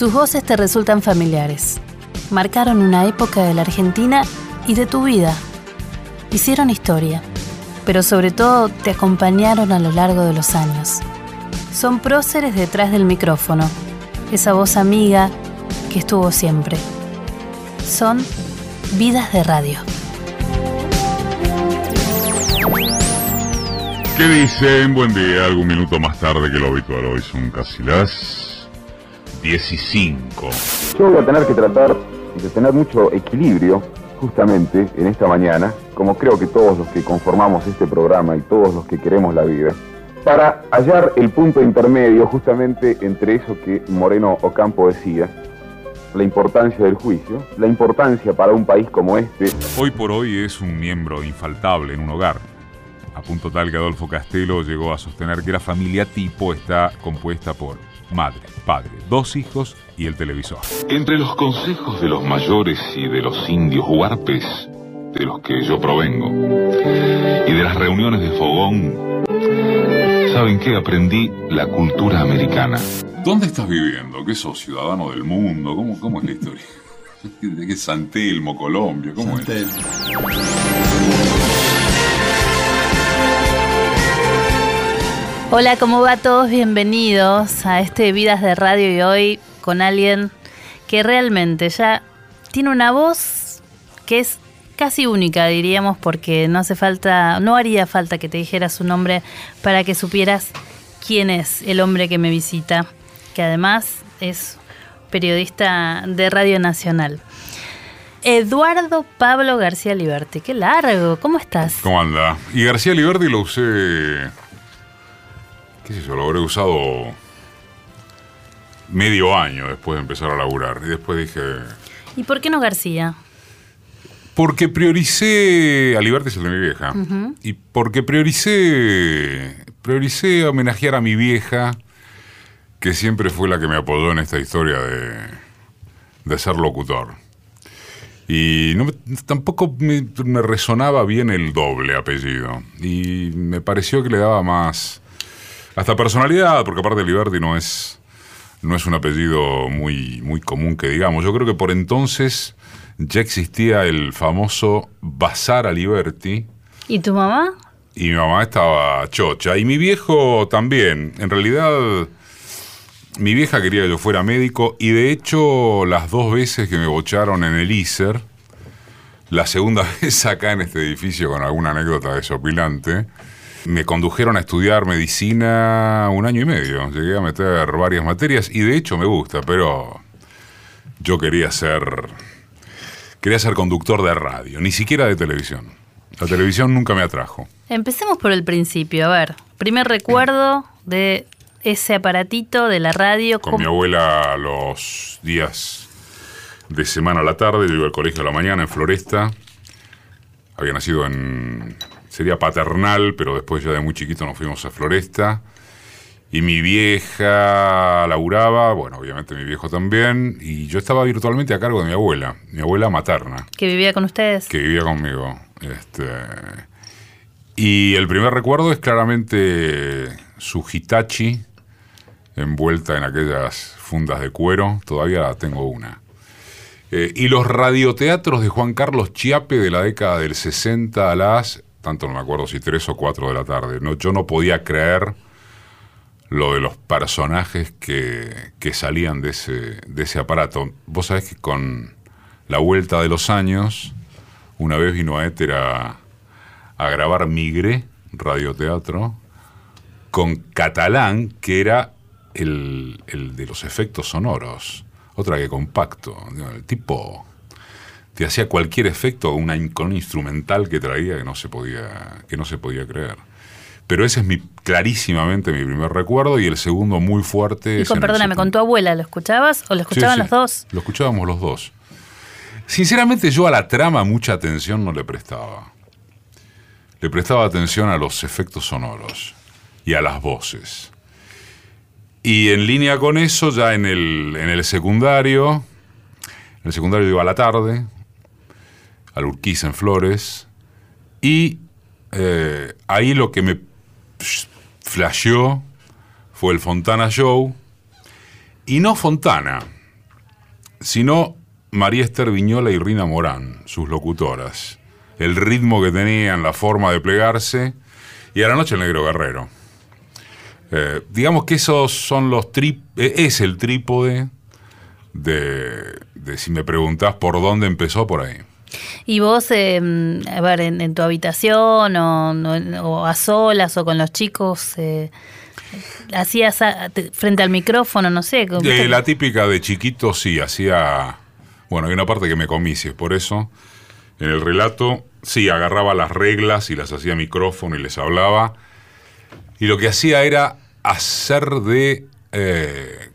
Sus voces te resultan familiares. Marcaron una época de la Argentina y de tu vida. Hicieron historia, pero sobre todo te acompañaron a lo largo de los años. Son próceres detrás del micrófono, esa voz amiga que estuvo siempre. Son vidas de radio. ¿Qué dicen? Buen día, algún minuto más tarde que lo habitual. Hoy son casi las 15. Yo voy a tener que tratar de tener mucho equilibrio justamente en esta mañana, como creo que todos los que conformamos este programa y todos los que queremos la vida, para hallar el punto intermedio justamente entre eso que Moreno Ocampo decía, la importancia del juicio, la importancia para un país como este. Hoy por hoy es un miembro infaltable en un hogar a punto tal que Adolfo Castelo llegó a sostener que la familia tipo está compuesta por madre, padre, dos hijos y el televisor. Entre los consejos de los mayores y de los indios huarpes, de los que yo provengo, y de las reuniones de fogón, ¿saben qué? Aprendí la cultura americana. ¿Dónde estás viviendo? ¿Qué sos? ¿Ciudadano del mundo? ¿Cómo, cómo es la historia? ¿De qué San Telmo, Colombia? ¿Cómo es? Hola, ¿cómo va todos? Bienvenidos a este Vidas de Radio y hoy con alguien que realmente ya tiene una voz que es casi única, diríamos, porque no hace falta, no haría falta que te dijera su nombre para que supieras quién es el hombre que me visita, que además es periodista de Radio Nacional. Eduardo Pablo García Liberti, qué largo, ¿cómo estás? ¿Cómo anda? Y García Liberti lo usé qué sé yo, lo habré usado medio año después de empezar a laburar. Y después dije... ¿Y por qué no García? Porque prioricé... A Liberty es el de mi vieja. Y porque prioricé... Prioricé homenajear a mi vieja, que siempre fue la que me apoyó en esta historia de, de ser locutor. Y no, tampoco me, me resonaba bien el doble apellido. Y me pareció que le daba más hasta personalidad, porque aparte Liberty no es, no es un apellido muy, muy común que digamos. Yo creo que por entonces ya existía el famoso Bazar a Liberty. ¿Y tu mamá? Y mi mamá estaba chocha. Y mi viejo también. En realidad, mi vieja quería que yo fuera médico. Y de hecho, las dos veces que me bocharon en el ISER, la segunda vez acá en este edificio con alguna anécdota desopilante, me condujeron a estudiar medicina un año y medio. Llegué a meter varias materias y de hecho me gusta, pero yo quería ser quería ser conductor de radio, ni siquiera de televisión. La televisión nunca me atrajo. Empecemos por el principio, a ver. Primer recuerdo de ese aparatito de la radio. Con mi abuela los días de semana a la tarde, yo iba al colegio a la mañana en Floresta. Había nacido en sería paternal, pero después ya de muy chiquito nos fuimos a Floresta. Y mi vieja laburaba, bueno, obviamente mi viejo también, y yo estaba virtualmente a cargo de mi abuela, mi abuela materna. ¿Que vivía con ustedes? Que vivía conmigo. Este, y el primer recuerdo es claramente su Hitachi, envuelta en aquellas fundas de cuero, todavía tengo una. Eh, y los radioteatros de Juan Carlos Chiape de la década del 60 a las tanto no me acuerdo si tres o cuatro de la tarde. No, yo no podía creer lo de los personajes que, que salían de ese, de ese aparato. Vos sabés que con la vuelta de los años, una vez vino a Éter a, grabar Migre, radioteatro, con Catalán, que era el, el de los efectos sonoros. Otra que compacto. El tipo te hacía cualquier efecto una, con un instrumental que traía que no se podía, que no se podía creer. Pero ese es mi, clarísimamente mi primer recuerdo y el segundo muy fuerte. Y con, perdóname, ¿con tu abuela lo escuchabas o lo escuchaban los dos? Lo escuchábamos los dos. Sinceramente yo a la trama mucha atención no le prestaba. Le prestaba atención a los efectos sonoros y a las voces. Y en línea con eso, ya en el, en el secundario, en el secundario iba a la tarde, al Urquiza en Flores, y eh, ahí lo que me flasheó fue el Fontana Show, y no Fontana, sino María Esther Viñola y Rina Morán, sus locutoras. El ritmo que tenían, la forma de plegarse, y a la noche el negro guerrero. Eh, digamos que esos son los trip eh, es el trípode de, de si me preguntás por dónde empezó por ahí. Y vos, eh, a ver, en, tu habitación o, no- o a solas o con los chicos, eh, hacías a- te- frente al micrófono, no sé. Eh, la típica de chiquito sí, hacía... Bueno, hay una parte que me comí, si es por eso. En el relato, sí, agarraba las reglas y las hacía micrófono y les hablaba. Y lo que hacía era hacer de eh,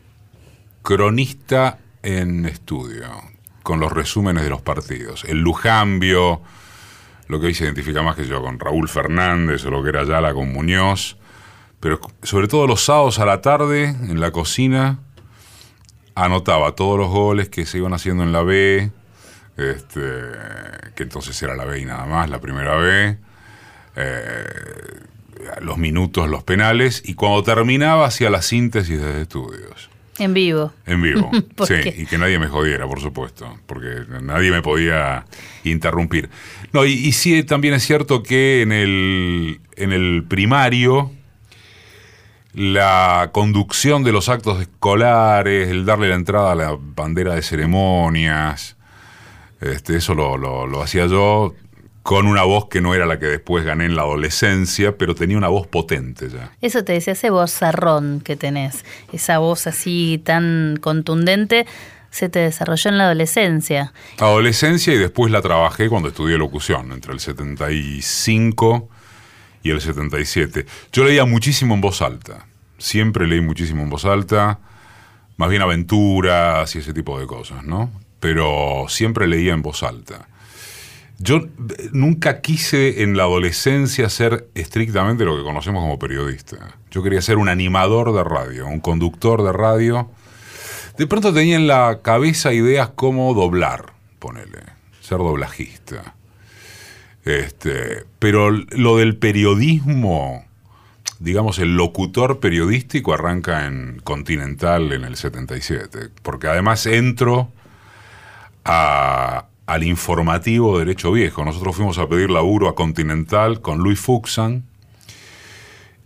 cronista en estudio, con los resúmenes de los partidos. El Lujambio, lo que hoy se identifica más que yo con Raúl Fernández o lo que era Yala con Muñoz. Pero sobre todo los sábados a la tarde, en la cocina, anotaba todos los goles que se iban haciendo en la B, este, que entonces era la B y nada más, la primera B, eh, los minutos, los penales, y cuando terminaba hacía la síntesis desde estudios. En vivo. En vivo, ¿Por sí, qué? y que nadie me jodiera, por supuesto, porque nadie me podía interrumpir. No, y, y sí, también es cierto que en el, en el primario, la conducción de los actos escolares, el darle la entrada a la bandera de ceremonias, este, eso lo, lo- lo hacía yo con una voz que no era la que después gané en la adolescencia, pero tenía una voz potente ya. Eso te decía, ese vozarrón que tenés, esa voz así tan contundente, se te desarrolló en la adolescencia. Adolescencia y después la trabajé cuando estudié locución, entre el 75 y el 77. Yo leía muchísimo en voz alta, siempre leí muchísimo en voz alta, más bien aventuras y ese tipo de cosas, ¿no? Pero siempre leía en voz alta. Yo eh, nunca quise en la adolescencia ser estrictamente lo que conocemos como periodista. Yo quería ser un animador de radio, un conductor de radio. De pronto tenía en la cabeza ideas como doblar, ponele, ser doblajista. Este, pero lo del periodismo, digamos, el locutor periodístico arranca en Continental en el 77, porque además entro a- al informativo Derecho Viejo. Nosotros fuimos a pedir laburo a Continental con Luis Fuxan.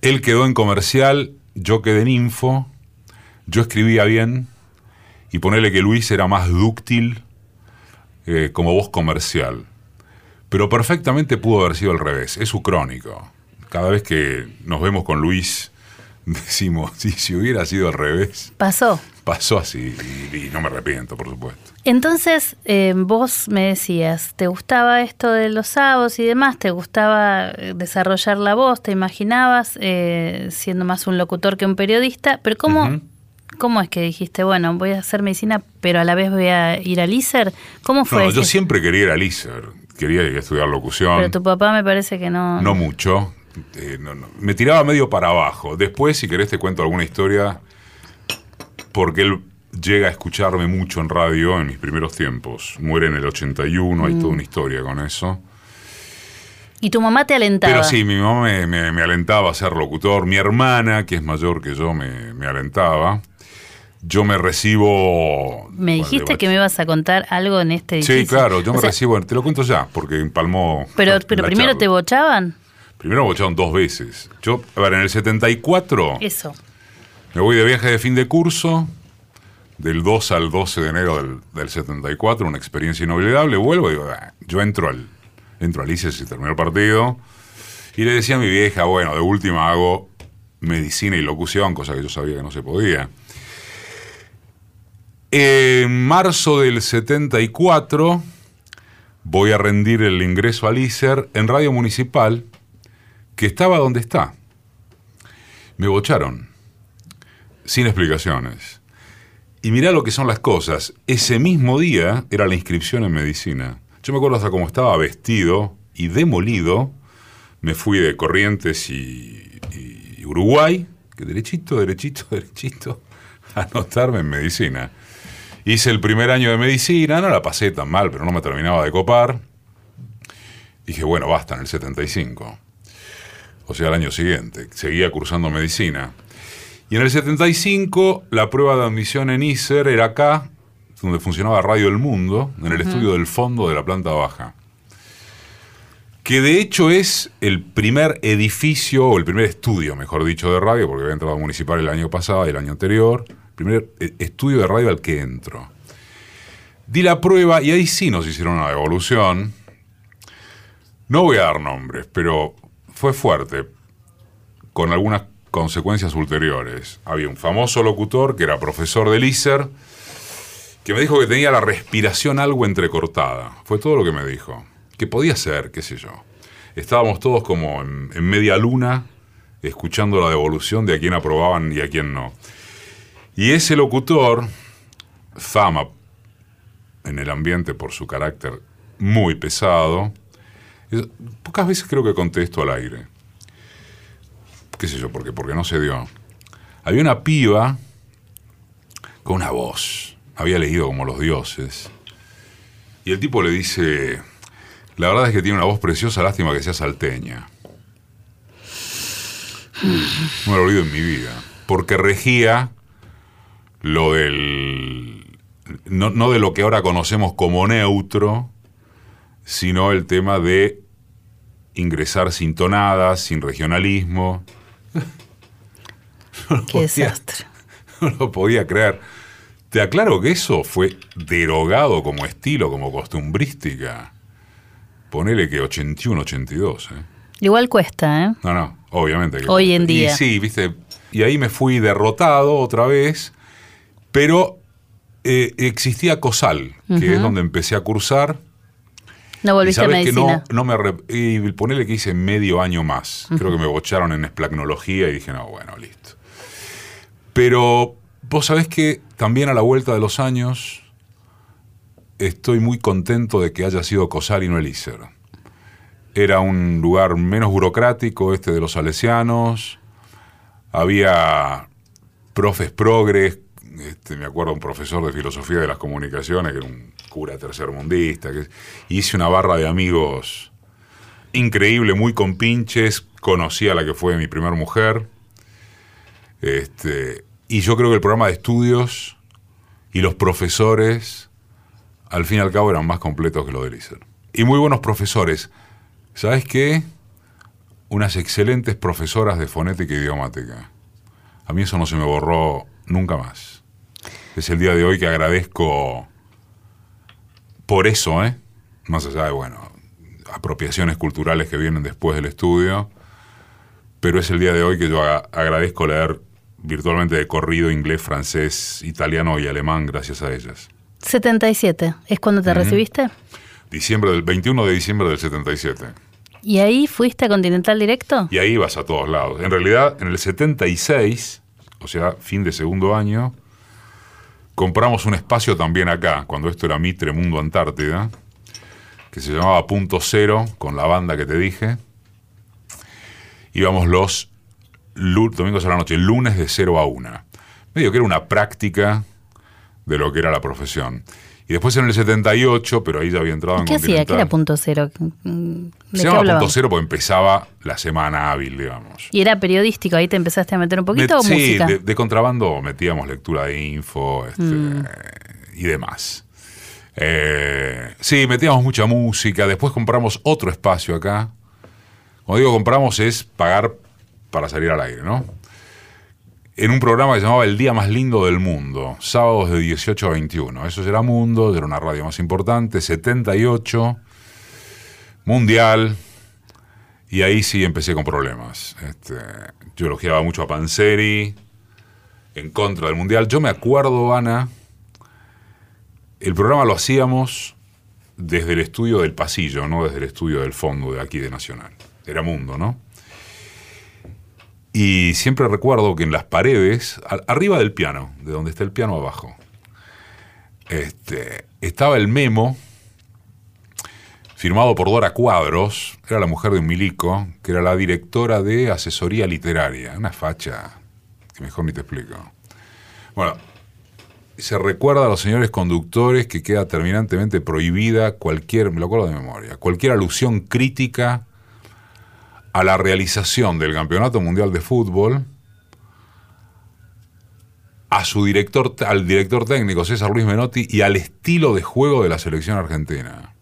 Él quedó en comercial, yo quedé en info, yo escribía bien y ponerle que Luis era más dúctil eh, como voz comercial. Pero perfectamente pudo haber sido al revés, es su crónico. Cada vez que nos vemos con Luis decimos, si, si hubiera sido al revés, Pasó. Pasó así y, y no me arrepiento, por supuesto. Entonces, eh, vos me decías, ¿te gustaba esto de los sábados y demás? ¿Te gustaba eh, desarrollar la voz? ¿Te imaginabas eh, siendo más un locutor que un periodista? Pero ¿cómo. ¿cómo es que dijiste, bueno, voy a hacer medicina, pero a la vez voy a ir al ISER? ¿Cómo fue? No, yo siempre quería ir al ISER, quería a estudiar locución. Pero tu papá me parece que no... No mucho. eh, no, no. Me tiraba medio para abajo. Después, si querés, te cuento alguna historia. Porque él llega a escucharme mucho en radio en mis primeros tiempos. Muere en el 81, hay Mm. toda una historia con eso. Y tu mamá te alentaba. Pero sí, mi mamá me, me- me alentaba a ser locutor. Mi hermana, que es mayor que yo, me, me alentaba. Yo me recibo. Me dijiste que me ibas a contar algo en este Sí, edificio. claro, yo O me sea, recibo. Te lo cuento ya, porque empalmó. Pero, la pero primero charla. te bochaban. Primero me bocharon dos veces. Yo, a ver, en el 74 Eso. Me voy de viaje de fin de curso, del 2 al 12 de enero del, del 74, una experiencia inolvidable. Vuelvo y digo, "Ah", yo entro al, entro al ICE terminó el partido. Y le decía a mi vieja, bueno, de última hago medicina y locución, cosa que yo sabía que no se podía. En marzo del 74 voy a rendir el ingreso al ISER en Radio Municipal, que estaba donde está. Me bocharon, sin explicaciones. Y mirá lo que son las cosas. Ese mismo día era la inscripción en medicina. Yo me acuerdo hasta cómo estaba vestido y demolido. Me fui de Corrientes y, y Uruguay, que derechito, derechito, derechito, a anotarme en medicina. Hice el primer año de medicina, no la pasé tan mal, pero no me terminaba de copar. Dije, bueno, basta, en el 75. O sea, el año siguiente. Seguía cursando medicina. Y en el 75, la prueba de admisión en ISER era acá, donde funcionaba Radio El Mundo, en el estudio del fondo de la planta baja. Que de hecho es el primer edificio, o el primer estudio, mejor dicho, de radio, porque había entrado municipal el año pasado y el año anterior, primer eh, estudio de radio al que entro. Di la prueba y ahí sí nos hicieron una devolución. No voy a dar nombres, pero fue fuerte, con algunas consecuencias ulteriores. Había un famoso locutor que era profesor del ISER, que me dijo que tenía la respiración algo entrecortada. Fue todo lo que me dijo. Que podía ser, qué sé yo. Estábamos todos como en, en media luna, escuchando la devolución de a quién aprobaban y a quién no. Y ese locutor, fama en el ambiente por su carácter muy pesado, es- pocas veces creo que contesto al aire. ¿Qué sé yo? Porque, porque no se dio. Había una piba con una voz. Había leído como los dioses. Y el tipo le dice, la verdad es que tiene una voz preciosa, lástima que sea salteña. No me lo olvido en mi vida. Porque regía lo del... No, no de lo que ahora conocemos como neutro, sino el tema de ingresar sin tonadas, sin regionalismo. Qué desastre. No lo podía creer. Te aclaro que eso fue derogado como estilo, como costumbrística. Ponele que 81, 82. ¿eh? Igual cuesta, ¿eh? No, no, obviamente. que Hoy en y día. sí, viste. Y ahí me fui derrotado otra vez, pero eh, existía COSAL, que es donde empecé a cursar. No volviste a sabés que medicina. no, no me y ponele que hice medio año más. Creo que me bocharon en esplacnología y dije, no, bueno, listo. Pero vos sabés que también a la vuelta de los años estoy muy contento de que haya sido COSAL y no el ISER. Era un lugar menos burocrático, este de los salesianos. Había profes progres. Este, me acuerdo un profesor de filosofía de las comunicaciones, que era un cura tercermundista. Que, y hice una barra de amigos increíble, muy compinches. Conocí a la que fue mi primer mujer. Este, y yo creo que el programa de estudios y los profesores, al fin y al cabo, eran más completos que lo del ISER. Y muy buenos profesores. ¿Sabes qué? Unas excelentes profesoras de fonética idiomática. A mí eso no se me borró nunca más. Es el día de hoy que agradezco por eso, ¿eh? Más allá de, bueno, apropiaciones culturales que vienen después del estudio. Pero es el día de hoy que yo agradezco leer virtualmente de corrido inglés, francés, italiano y alemán gracias a ellas. 77, ¿es cuando te recibiste? Diciembre del 21 de diciembre del 77. ¿Y ahí fuiste a Continental Directo? Y ahí vas a todos lados. En realidad, en el 76, o sea, fin de segundo año, compramos un espacio también acá, cuando esto era Mitre Mundo Antártida, que se llamaba Punto Cero, con la banda que te dije. Íbamos los domingos a la noche, lunes de 0 a 1. Medio que era una práctica de lo que era la profesión. Y después en el 78, pero ahí ya había entrado en ¿Qué hacía? ¿Qué era punto cero? Mm, ¿De Se llamaba? Punto Cero porque empezaba la semana hábil, digamos. ¿Y era periodístico? ¿Ahí te empezaste a meter un poquito Met- o sí, música? Mm. De, de contrabando metíamos lectura de info este, y demás. Eh, sí, metíamos mucha música. Después compramos otro espacio acá. Cuando digo compramos es pagar para salir al aire, ¿no? En un programa que se llamaba El Día Más Lindo del Mundo, sábados de 18 a 21. Eso era Mundo, era una radio más importante, 78, Mundial, y ahí sí empecé con problemas. Este, yo elogiaba mucho a Panseri, en contra del Mundial. Yo me acuerdo, Ana, el programa lo hacíamos desde el estudio del pasillo, no desde el estudio del fondo de aquí de Nacional. Era Mundo, ¿no? Y siempre recuerdo que en las paredes, arriba del piano, de donde está el piano abajo, este, estaba el memo firmado por Dora Cuadros, era la mujer de un milico, que era la directora de asesoría literaria, una facha que mejor ni te explico. Bueno, se recuerda a los señores conductores que queda terminantemente prohibida cualquier, me lo acuerdo de memoria, cualquier alusión crítica a la realización del Campeonato Mundial de Fútbol a su director, al director técnico César Luis Menotti y al estilo de juego de la selección argentina.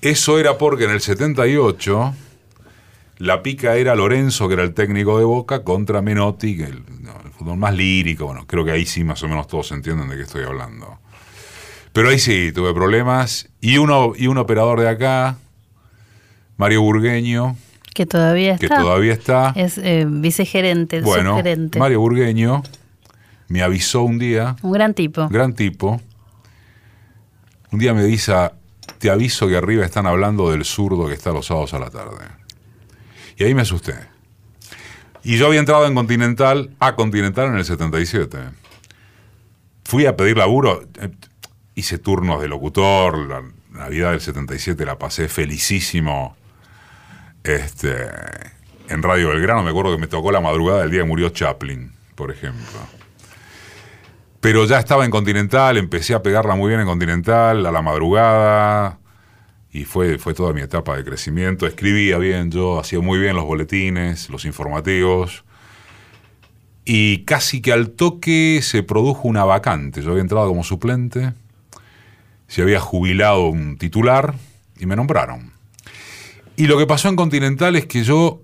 Eso era porque en el 78 la pica era Lorenzo, que era el técnico de Boca, contra Menotti, que el, el fútbol más lírico. Bueno, creo que ahí sí más o menos todos entienden de qué estoy hablando. Pero ahí sí, tuve problemas. Y, uno, y un operador de acá, Mario Burgueño, Que todavía que está. todavía está. Es eh, vicegerente, Bueno, subgerente. Mario Burgueño me avisó un día, Un gran tipo. gran tipo, un día me dice, te aviso que arriba están hablando del zurdo que está los sábados a la tarde. Y ahí me asusté. Y yo había entrado en Continental, a Continental en el 77. Fui a pedir laburo, eh, hice turnos de locutor, la Navidad del 77 la pasé felicísimo este, en Radio Belgrano. Me acuerdo que me tocó la madrugada del día que murió Chaplin, por ejemplo. Pero ya estaba en Continental, empecé a pegarla muy bien en Continental, a la madrugada, y fue, fue toda mi etapa de crecimiento. Escribía bien yo, hacía muy bien los boletines, los informativos, y casi que al toque se produjo una vacante. Yo había entrado como suplente, se había jubilado un titular, y me nombraron. Y lo que pasó en Continental es que yo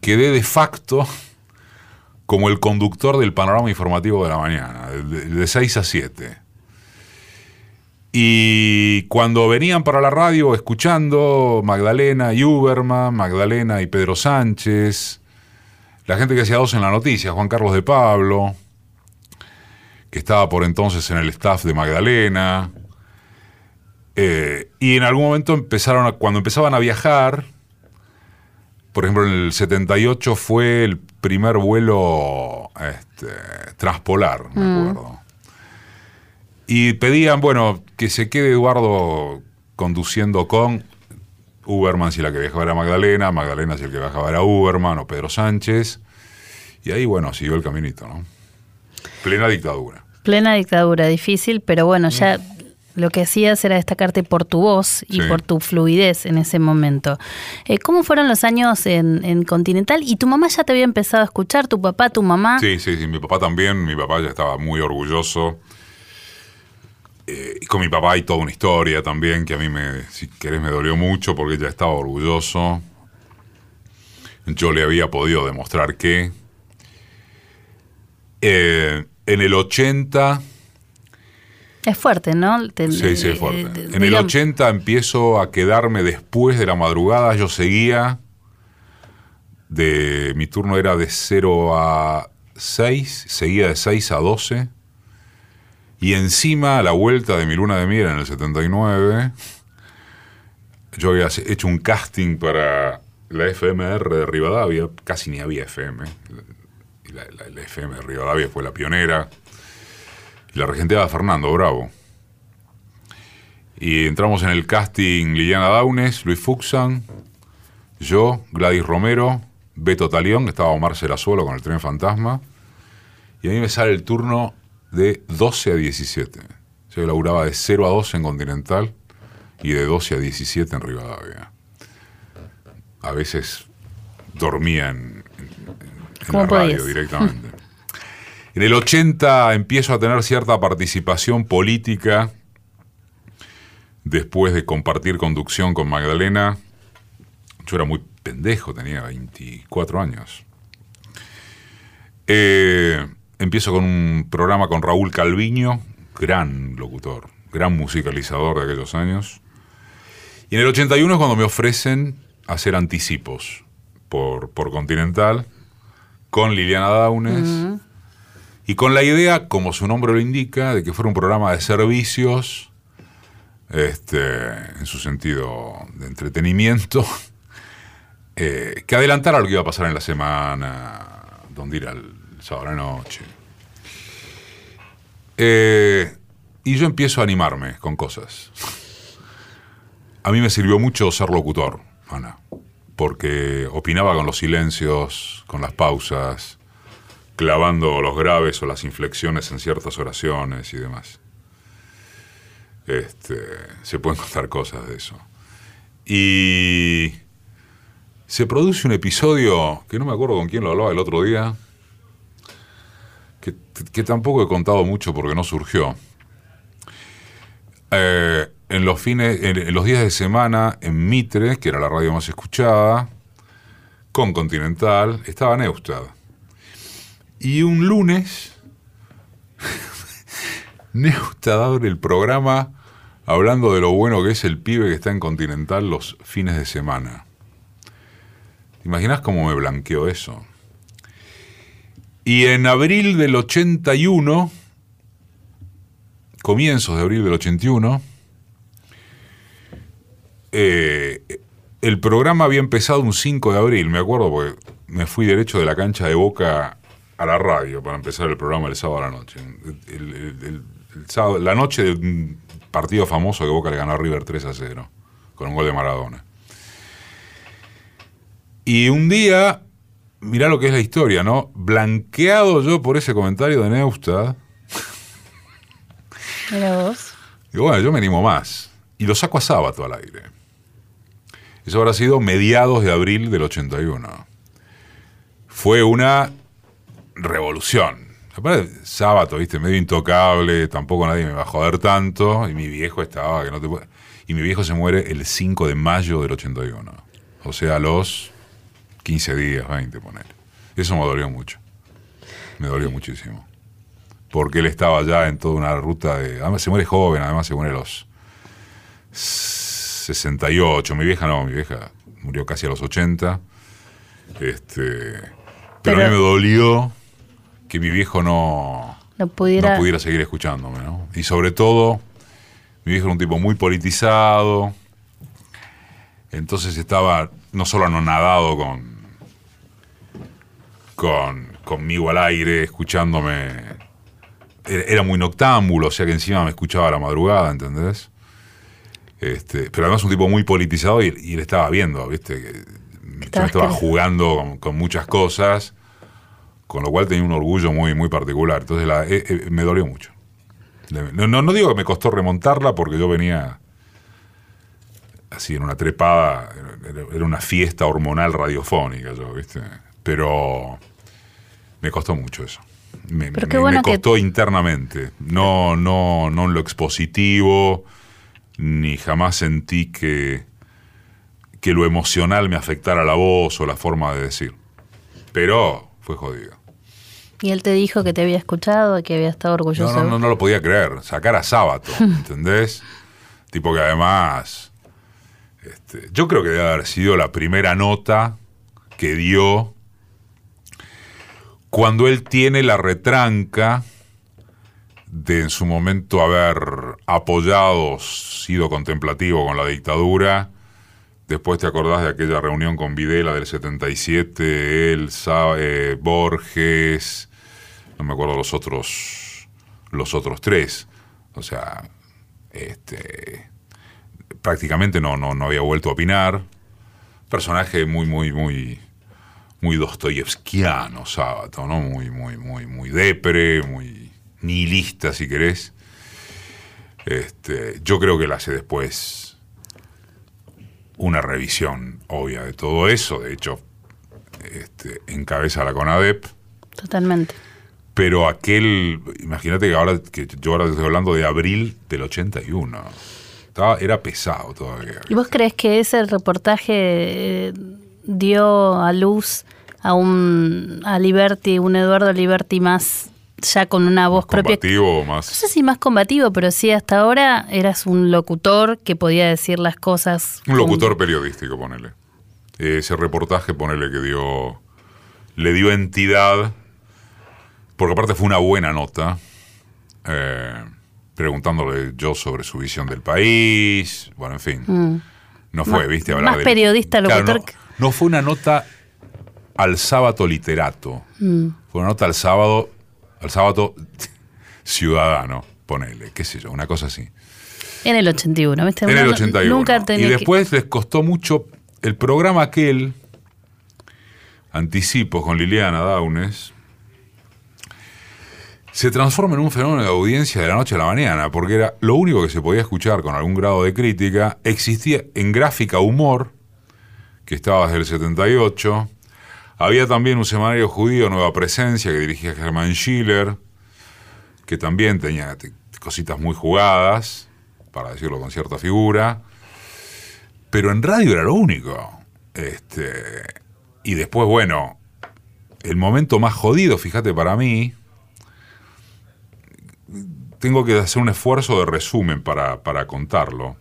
quedé de facto como el conductor del panorama informativo de la mañana, de, de 6 a 7. Y cuando venían para la radio escuchando Magdalena y Uberman, Magdalena y Pedro Sánchez, la gente que hacía dos en la noticia, Juan Carlos de Pablo, que estaba por entonces en el staff de Magdalena, eh, y en algún momento empezaron, a- cuando empezaban a viajar, por ejemplo, en el 78 fue el primer vuelo este, transpolar, me acuerdo. Y pedían, bueno, que se quede Eduardo conduciendo con Uberman si la que viajaba era Magdalena, Magdalena si el que viajaba era Uberman o Pedro Sánchez. Y ahí, bueno, siguió el caminito, ¿no? Plena dictadura. Plena dictadura, difícil, pero bueno, ya lo que hacías era destacarte por tu voz y Sí. por tu fluidez en ese momento. Eh, ¿Cómo fueron los años en, en Continental? ¿Y tu mamá ya te había empezado a escuchar? ¿Tu papá, tu mamá? Sí, sí, sí, mi papá también, mi papá ya estaba muy orgulloso. Eh, y con mi papá hay toda una historia también que a mí, me, si querés, me dolió mucho porque ya estaba orgulloso. Yo le había podido demostrar que eh, en el 80, Es fuerte, ¿no? Te- sí, sí, eh, es fuerte. eh, En el digamos- 80 empiezo a quedarme después de la madrugada, yo seguía, de mi turno era de 0 a 6, seguía de 6 a 12, y encima a la vuelta de mi luna de miel en el 79, yo había hecho un casting para la FMR de Rivadavia, casi ni había FM, la, la- la FM de Rivadavia fue la pionera, y la regenteaba Fernando Bravo. Y entramos en el casting Liliana Daunes, Luis Fuxan, yo, Gladys Romero, Beto Talión, estaba Omar Serazuelo con el tren fantasma. Y a mí me sale el turno de 12 a 17. Yo laburaba de 0 a 12 en Continental y de 12 a 17 en Rivadavia. A veces dormía en, en- en ¿Cómo la radio directamente. En el 80 empiezo a tener cierta participación política después de compartir conducción con Magdalena. Yo era muy pendejo, tenía 24 años. Eh, empiezo con un programa con Raúl Calviño, gran locutor, gran musicalizador de aquellos años. Y en el 81 es cuando me ofrecen hacer anticipos por, por Continental con Liliana Daunes y con la idea, como su nombre lo indica, de que fuera un programa de servicios, este, en su sentido de entretenimiento, eh, que adelantara lo que iba a pasar en la semana, donde ir al sábado la noche. Eh, y yo empiezo a animarme con cosas. A mí me sirvió mucho ser locutor, Ana, porque opinaba con los silencios, con las pausas, clavando los graves o las inflexiones en ciertas oraciones y demás. Este, se pueden contar cosas de eso. Y se produce un episodio que no me acuerdo con quién lo hablaba el otro día, que, que tampoco he contado mucho porque no surgió. Eh, en los fines, en, los días de semana, en Mitre, que era la radio más escuchada, con Continental, estaba Neustad. Y un lunes, Neustad abre el programa hablando de lo bueno que es el pibe que está en Continental los fines de semana. ¿Te imaginas cómo me blanqueó eso? Y en abril del 81, comienzos de abril del 81, eh, el programa había empezado un 5 de abril, me acuerdo, porque me fui derecho de la cancha de Boca a la radio para empezar el programa el sábado a la noche. El- el- el- el sábado- la noche de un partido famoso que Boca le ganó a River 3 a 0, con un gol de Maradona. Y un día, mirá lo que es la historia, ¿no? Blanqueado yo por ese comentario de Neustad, Mira vos. Digo, bueno, yo me animo más. Y lo saco a sábado al aire. Eso habrá sido mediados de abril del 81. Fue una revolución. Aparte, sábado, viste, medio intocable, tampoco nadie me va a joder tanto. Y mi viejo estaba que no te puede- Y mi viejo se muere el 5 de mayo del 81. O sea, a los 15 días, 20, poner. Eso me dolió mucho. Me dolió muchísimo porque él estaba ya en toda una ruta de... Además se muere joven, además se muere a los 68. Mi vieja no, mi vieja murió casi a los 80. Este, pero, a mí me dolió que mi viejo no, No pudiera. no pudiera seguir escuchándome, ¿no? Y sobre todo, mi viejo era un tipo muy politizado, entonces estaba no solo anonadado con, con conmigo al aire, escuchándome. Era, muy noctámbulo, o sea que encima me escuchaba a la madrugada, ¿entendés? Este, pero además un tipo muy politizado y, y él estaba viendo, ¿viste? Yo me estaba jugando con, con muchas cosas, con lo cual tenía un orgullo muy, muy particular. Entonces la- eh, eh, me dolió mucho. No, no, no digo que me costó remontarla porque yo venía así en una trepada, era, una fiesta hormonal radiofónica, yo, ¿viste? Pero me costó mucho eso. Me, Pero me- qué me bueno que- costó internamente, no, no, no en lo expositivo, ni jamás sentí que, que lo emocional me afectara la voz o la forma de decir. Pero fue jodido. Y él te dijo que te había escuchado, que había estado No, orgulloso. no, no, no lo podía creer. Sacar a Sábato, ¿entendés? tipo que además. este, yo creo que debe haber sido la primera nota que dio cuando él tiene la retranca de en su momento haber apoyado, sido contemplativo con la dictadura. Después te acordás de aquella reunión con Videla del 77, él, eh, Borges, no me acuerdo los otros, los otros tres. O sea, este, prácticamente no, no, no había vuelto a opinar. Personaje muy, muy, muy, muy dostoyevskiano, Sábato, ¿no? Muy, muy, muy, muy depre, muy nihilista, si querés. Este, yo creo que él hace después una revisión obvia de todo eso. De hecho, este, encabeza la CONADEP. Totalmente. Pero aquel, imagínate que ahora, que yo ahora estoy hablando de abril del 81. Estaba, era pesado todavía. ¿Y vos crees que ese reportaje eh, dio a luz a un a Liberty, un Eduardo Liberty más ya con una voz propia? Combativo, No más. sé si más combativo, pero sí hasta ahora eras un locutor que podía decir las cosas. Un locutor periodístico, ponele. Ese reportaje, ponele que dio. Le dio entidad. Porque aparte fue una buena nota. eh, preguntándole yo sobre su visión del país. Bueno, en fin. No fue, Mm. Más- viste, hablar más del- periodista, Claro, locutor no, no fue una nota al sábado literato. Mm. Fue una nota al sábado. Al sábado ciudadano, ponele, qué sé yo, una cosa así. En el 81, ¿viste? En el no- 81. Nunca y tenía que- después les costó mucho el programa aquel, Anticipos con Liliana Daunes, se transforma en un fenómeno de audiencia de la noche a la mañana, porque era lo único que se podía escuchar con algún grado de crítica. Existía en gráfica humor, que estaba desde el 78, Había también un semanario judío, Nueva Presencia, que dirigía Germán Schiller, que también tenía cositas muy jugadas, para decirlo con cierta figura. Pero en radio era lo único. Este, y después, bueno, el momento más jodido, fíjate, para mí, tengo que hacer un esfuerzo de resumen para, para contarlo,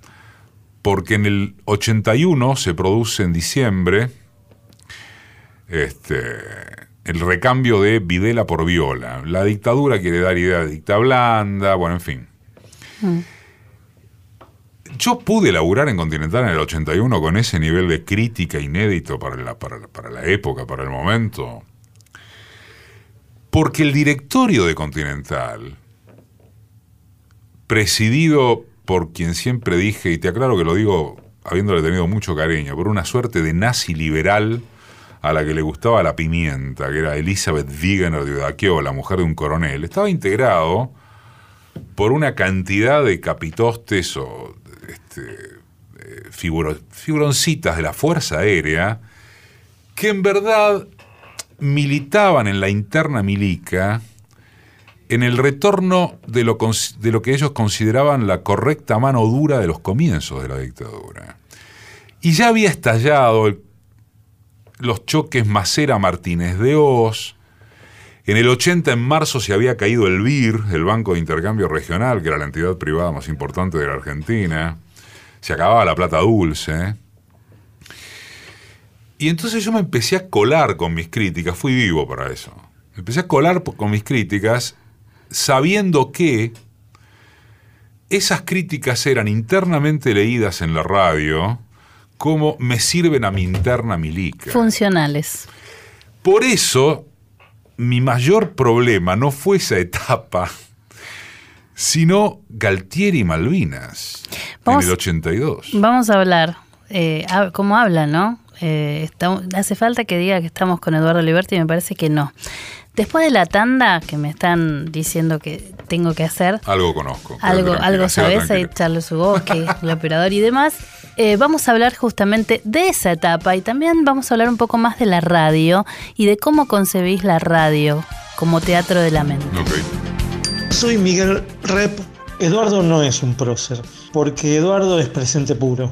porque en el 81 se produce en diciembre este, el recambio de Videla por Viola. La dictadura quiere dar idea de dicta blanda, bueno, en fin. Mm. Yo pude laburar en Continental en el 81 con ese nivel de crítica inédito para la, para la época, para el momento. Porque el directorio de Continental, presidido por quien siempre dije, y te aclaro que lo digo habiéndole tenido mucho cariño, por una suerte de nazi liberal a la que le gustaba la pimienta, que era Elizabeth Wegener de Odaqueo, la mujer de un coronel, estaba integrado por una cantidad de capitostes o este, figuroncitas de la Fuerza Aérea que en verdad militaban en la interna milica en el retorno de lo, de lo que ellos consideraban la correcta mano dura de los comienzos de la dictadura. Y ya había estallado los choques Macera-Martínez de Oz. En el 80, en marzo, se había caído el BIR, el Banco de Intercambio Regional, que era la entidad privada más importante de la Argentina. Se acababa la plata dulce. Y entonces yo me empecé a colar con mis críticas, fui vivo para eso. empecé a colar con mis críticas sabiendo que esas críticas eran internamente leídas en la radio como me sirven a mi interna milica. Funcionales. Por eso, mi mayor problema no fue esa etapa, sino Galtieri y Malvinas, en el 82. Vamos a hablar, eh, como habla, ¿no? Eh, hace falta que diga que estamos con Eduardo Liberti y me parece que no. Después de la tanda que me están diciendo que tengo que hacer. Algo conozco. Algo, algo sabes, ahí Charles Hugo, que el operador y demás. Eh, vamos a hablar justamente de esa etapa y también vamos a hablar un poco más de la radio y de cómo concebís la radio como teatro de la mente. Soy Miguel Rep. Eduardo no es un prócer, porque Eduardo es presente puro.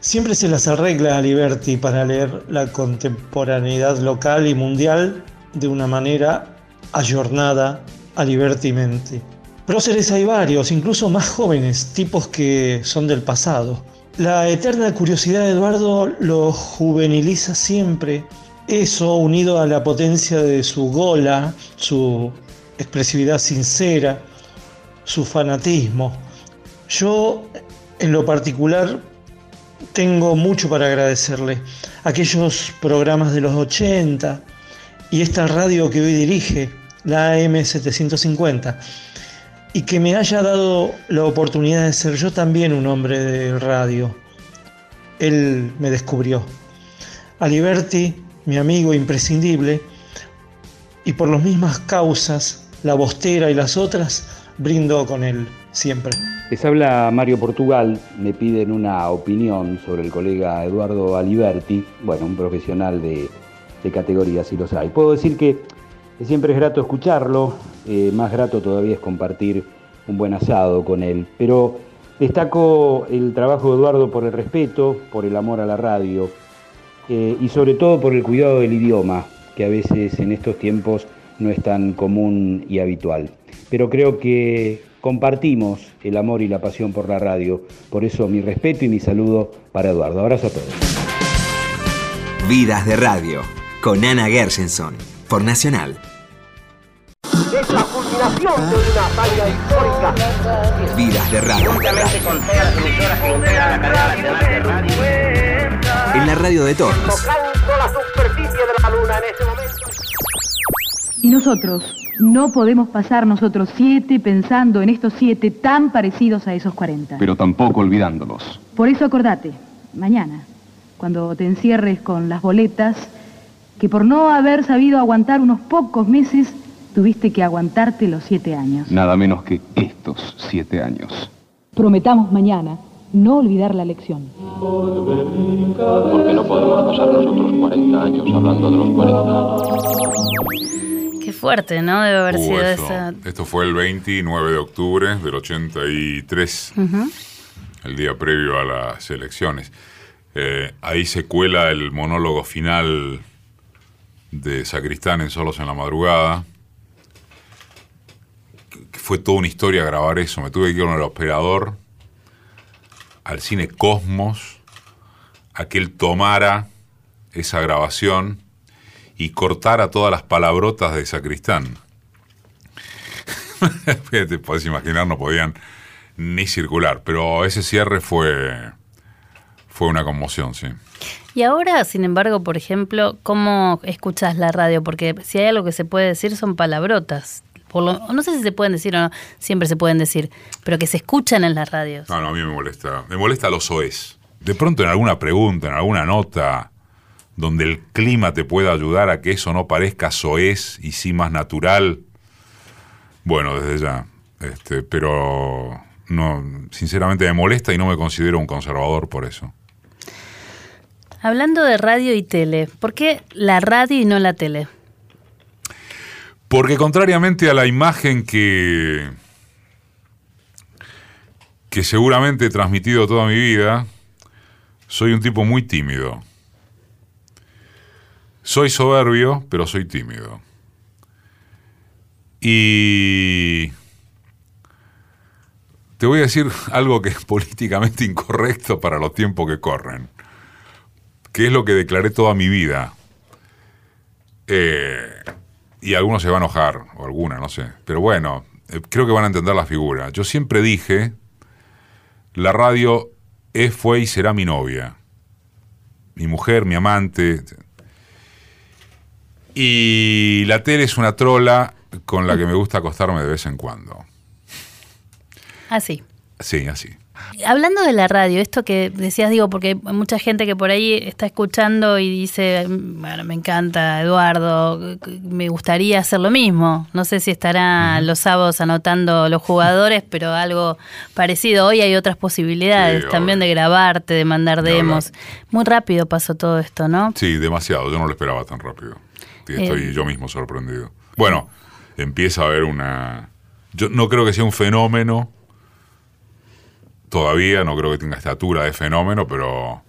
Siempre se las arregla a Liberty para leer la contemporaneidad local y mundial de una manera ayornada a Libertimente. Próceres hay varios, incluso más jóvenes, tipos que son del pasado. La eterna curiosidad de Eduardo lo juveniliza siempre. Eso unido a la potencia de su gola, su expresividad sincera, su fanatismo. Yo, en lo particular, tengo mucho para agradecerle. Aquellos programas de los 80, y esta radio que hoy dirige, la AM750, y que me haya dado la oportunidad de ser yo también un hombre de radio. Él me descubrió. A Liberty, mi amigo imprescindible, y por las mismas causas, la bostera y las otras, brindo con él siempre. Les habla Mario Portugal, me piden una opinión sobre el colega Eduardo Aliberti, bueno, un profesional de categorías, si los hay. Puedo decir que siempre es grato escucharlo, eh, más grato todavía es compartir un buen asado con él, pero destaco el trabajo de Eduardo por el respeto, por el amor a la radio eh, y sobre todo por el cuidado del idioma, que a veces en estos tiempos no es tan común y habitual. Pero creo que compartimos el amor y la pasión por la radio, por eso mi respeto y mi saludo para Eduardo. Abrazo a todos. Vidas de Radio con Ana Gershenson por Nacional. Es la culminación de una batalla histórica. Vidas de radio. En la radio de todos. Tocando la superficie de la luna en ese momento. Y nosotros no podemos pasar nosotros siete pensando en estos siete tan parecidos a esos cuarenta. Pero tampoco olvidándolos. Por eso acordate, mañana, cuando te encierres con las boletas que por no haber sabido aguantar unos pocos meses, tuviste que aguantarte los siete años. Nada menos que estos siete años. Prometamos mañana no olvidar la lección. Porque no podemos pasar nosotros 40 años hablando de los 40 Qué fuerte, ¿no? Debe haber Uh, sido eso. esa. Esto fue el 29 de octubre del 83, Ujú. el día previo a las elecciones. Eh, ahí se cuela el monólogo final de Sacristán en Solos en la Madrugada. Fue toda una historia grabar eso. Me tuve que ir con el operador al cine Cosmos a que él tomara esa grabación y cortara todas las palabrotas de Sacristán. Te puedes imaginar, no podían ni circular. Pero ese cierre fue, fue una conmoción, sí. Y ahora, sin embargo, por ejemplo, ¿cómo escuchas la radio? Porque si hay algo que se puede decir son palabrotas. Por lo- no sé si se pueden decir o no, siempre se pueden decir, pero que se escuchan en las radios. No, no, a mí me molesta. Me molesta los OEs. De pronto en alguna pregunta, en alguna nota, donde el clima te pueda ayudar a que eso no parezca soez y sí más natural. Bueno, desde ya. Este, pero no, sinceramente me molesta y no me considero un conservador por eso. Hablando de radio y tele, ¿por qué la radio y no la tele? Porque contrariamente a la imagen que, que seguramente he transmitido toda mi vida, soy un tipo muy tímido. Soy soberbio, pero soy tímido. Y te voy a decir algo que es políticamente incorrecto para los tiempos que corren, que es lo que declaré toda mi vida. Eh, y algunos se van a enojar, o alguna, no sé. Pero bueno, eh, creo que van a entender la figura. Yo siempre dije, la radio es, fue y será mi novia. Mi mujer, mi amante. Y la tele es una trola con la que me gusta acostarme de vez en cuando. Así. Sí, así. Hablando de la radio, esto que decías, digo, porque hay mucha gente que por ahí está escuchando y dice, bueno, me encanta Eduardo, me gustaría hacer lo mismo. No sé si estará los sábados anotando los jugadores, pero algo parecido. Hoy hay otras posibilidades Sí, también de grabarte, de mandar demos. Muy rápido pasó todo esto, ¿no? Sí, demasiado. Yo no lo esperaba tan rápido. Y estoy Eh. yo mismo sorprendido. Bueno, empieza a haber una... Yo no creo que sea un fenómeno. Todavía no creo que tenga estatura de fenómeno, pero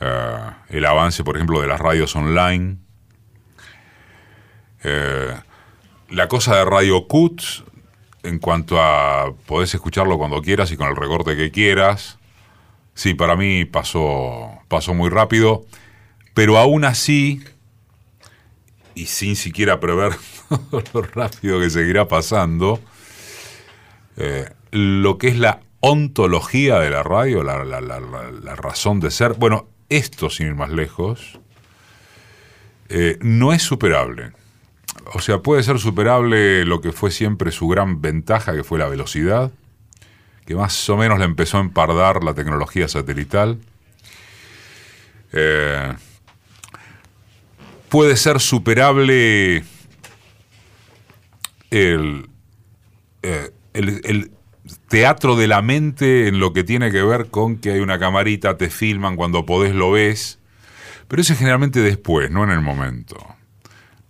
eh, el avance, por ejemplo, de las radios online. eh, la cosa de Radio Cut, en cuanto a podés escucharlo cuando quieras y con el recorte que quieras. Sí, para mí pasó, pasó muy rápido, pero aún así, y sin siquiera prever lo rápido que seguirá pasando, eh, lo que es la ontología de la radio, la, la- la- la- la razón de ser, bueno, esto sin ir más lejos, eh, no es superable. O sea, puede ser superable lo que fue siempre su gran ventaja, que fue la velocidad, que más o menos le empezó a empardar la tecnología satelital. Eh, puede ser superable el, eh, teatro de la mente en lo que tiene que ver con que hay una camarita, te filman, cuando podés lo ves, pero eso es generalmente después, no en el momento.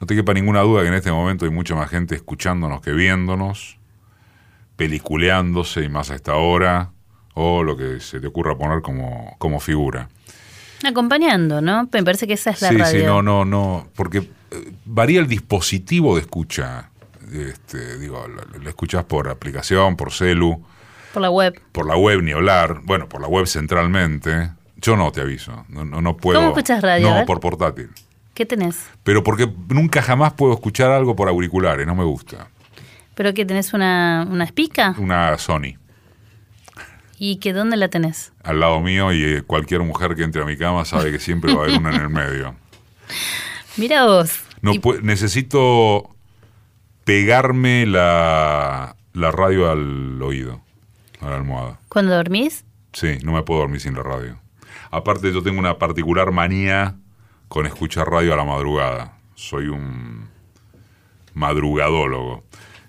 No te quepa ninguna duda que en este momento hay mucha más gente escuchándonos que viéndonos, peliculeándose y más a esta hora, o lo que se te ocurra poner como, como figura. Acompañando, ¿no? Me parece que esa es la sí, radio. sí, no, no, no, porque eh, varía el dispositivo de escucha. Este, digo, lo, lo escuchas por aplicación, por celu, Por la web. por la web ni hablar, bueno, por la web centralmente. Yo no te aviso, no, no, no puedo. ¿Cómo escuchas radio? No, por portátil. ¿Qué tenés? Pero porque nunca jamás puedo escuchar algo por auriculares, no me gusta. ¿Pero que tenés una, una espica? Una Sony ¿Y que dónde la tenés? al lado mío y eh, cualquier mujer que entre a mi cama sabe que siempre va a haber una en el medio. Mira vos. No necesito pegarme la, la radio al oído, a la almohada. ¿Cuando dormís? Sí, no me puedo dormir sin la radio. Aparte yo tengo una particular manía con escuchar radio a la madrugada. Soy un madrugadólogo.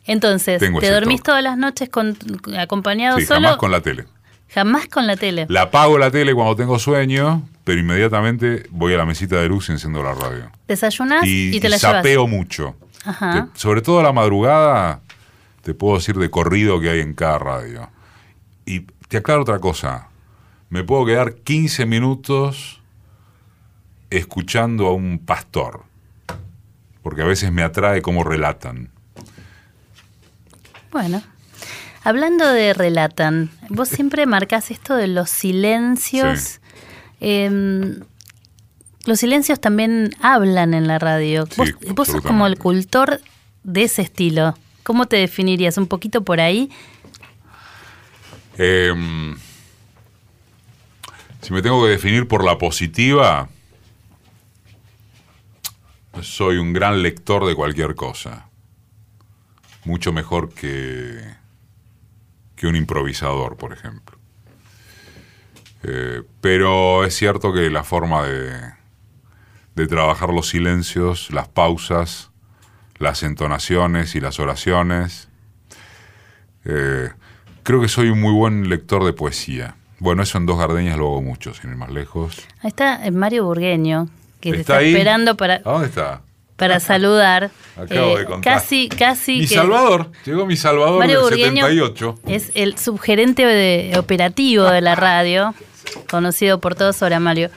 Entonces, Tengo ¿te dormís toque. todas las noches con, acompañado Sí, solo? jamás con la tele. Jamás con la tele. La apago la tele cuando tengo sueño, pero inmediatamente voy a la mesita de luz y enciendo la radio. Desayunás y, te la llevas. mucho. Ajá. Sobre todo a la madrugada, te puedo decir de corrido que hay en cada radio. Y te aclaro otra cosa. Me puedo quedar 15 minutos escuchando a un pastor. Porque a veces me atrae cómo relatan. Bueno. Hablando de relatan, vos siempre marcás esto de los silencios. Sí. Em, los silencios también hablan en la radio. Sí, vos, vos sos como el cultor de ese estilo. ¿Cómo te definirías? ¿Un poquito por ahí? Em, si me tengo que definir por la positiva, soy un gran lector de cualquier cosa. Mucho mejor que, que un improvisador, por ejemplo. Eh, pero es cierto que la forma de, de trabajar los silencios, las pausas, las entonaciones y las oraciones, eh, creo que soy un muy buen lector de poesía. Bueno, eso en Dos Gardeñas lo hago mucho, sin ir más lejos. Ahí está eh, Mario Burgueño, que te ¿Está está ahí? esperando para, ¿A dónde está? para saludar. Eh, Acabo de contar. Casi, casi mi que Salvador. Llegó mi Salvador Mario del Burgueño 78. es el subgerente de- operativo de la radio, conocido por todos ahora, Mario.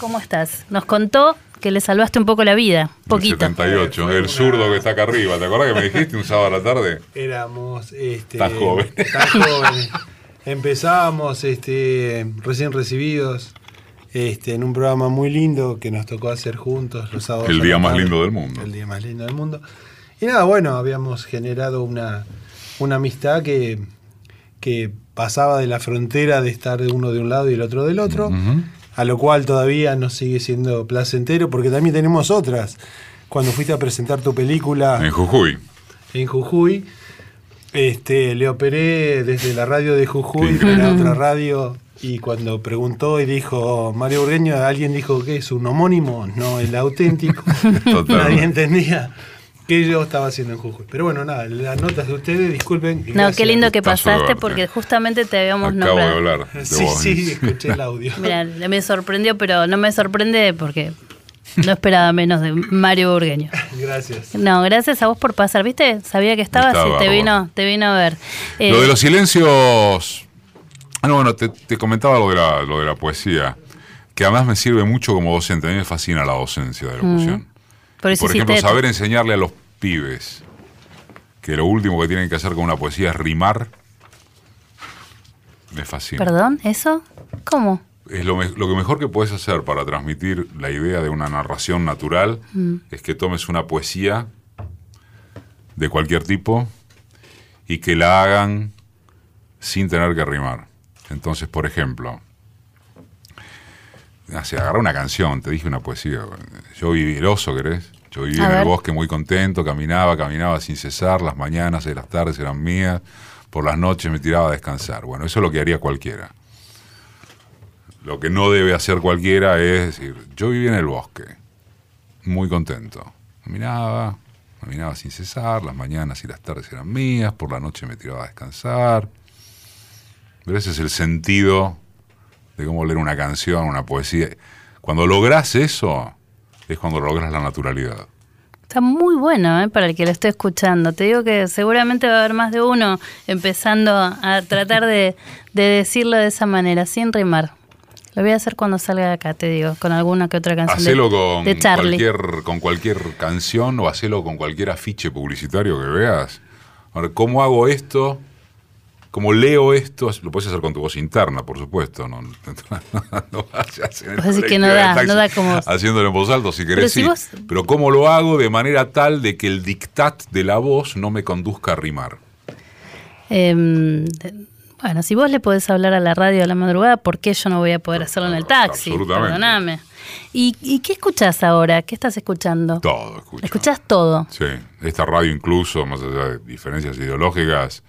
¿Cómo estás? Nos contó que le salvaste un poco la vida, poquito. 78. El zurdo que está acá arriba. ¿Te acordás que me dijiste un sábado a la tarde? Éramos este, Tan joven. tan jóvenes. Empezábamos este, recién recibidos este, en un programa muy lindo que nos tocó hacer juntos los sábados. El a día más tarde. lindo del mundo. El día más lindo del mundo. Y nada, bueno, habíamos generado una, una amistad que, que pasaba de la frontera de estar uno de un lado y el otro del otro, Ujú. A lo cual todavía nos sigue siendo placentero, porque también tenemos otras. Cuando fuiste a presentar tu película En Jujuy. en Jujuy. Este, le operé desde la radio de Jujuy para otra radio y cuando preguntó y dijo Mario Burgueño, alguien dijo que es un homónimo, no el auténtico. Totalmente. Nadie entendía que yo estaba haciendo en Jujuy. Pero bueno, nada, las notas de ustedes, disculpen. No, gracias. qué lindo que de pasaste porque justamente te habíamos Acabo de nombrado. hablar. de Sí, vos. sí, escuché el audio. Mira, me sorprendió, pero no me sorprende porque no esperaba menos de Mario Burgueño. Gracias. No, gracias a vos por pasar, ¿viste? Sabía que estabas Estaba y te vino, te vino a ver. Eh, Lo de los silencios. Ah, no, bueno, te, te comentaba lo de, la, lo de la poesía, que además me sirve mucho como docente. A mí me fascina la docencia de locución. por eso Por ejemplo, saber enseñarle a los pibes que lo último que tienen que hacer con una poesía es rimar, me fascina. ¿Perdón? ¿Eso? ¿Cómo? Es lo, que mejor que puedes hacer para transmitir la idea de una narración natural Mm. es que tomes una poesía de cualquier tipo y que la hagan sin tener que rimar. Entonces, por ejemplo, así, agarra una canción, te dije una poesía. Yo viví el oso, ¿querés? Yo viví A en el bosque muy contento, caminaba, caminaba sin cesar, las mañanas y las tardes eran mías, por las noches me tiraba a descansar. Bueno, eso es lo que haría cualquiera. Lo que no debe hacer cualquiera es decir, yo viví en el bosque, muy contento. Caminaba, caminaba sin cesar, las mañanas y las tardes eran mías, por la noche me tiraba a descansar. Pero ese es el sentido de cómo leer una canción, una poesía. Cuando logras eso, es cuando logras la naturalidad. Está muy bueno ¿eh? para el que lo esté escuchando. Te digo que seguramente va a haber más de uno empezando a tratar de, de decirlo de esa manera, sin rimar. Lo voy a hacer cuando salga de acá, te digo, con alguna que otra canción de, Hacelo con de cualquier, con cualquier canción o hacelo con cualquier afiche publicitario que veas. A ver, ¿cómo hago esto? ¿Cómo leo esto? Lo puedes hacer con tu voz interna, por supuesto. No, no, no vayas en el decís que no da, taxi, no da como- Haciéndolo en voz alta, si querés, Pero si sí. vos- Pero ¿cómo lo hago de manera tal de que el dictat de la voz no me conduzca a rimar? De- bueno, si vos le podés hablar a la radio a la madrugada, ¿por qué yo no voy a poder hacerlo en el taxi? absolutamente. Perdóname. ¿Y, ¿Y qué escuchás ahora? ¿Qué estás escuchando? Todo, escucho. ¿Escuchás todo? Sí, esta radio incluso, más allá de diferencias ideológicas,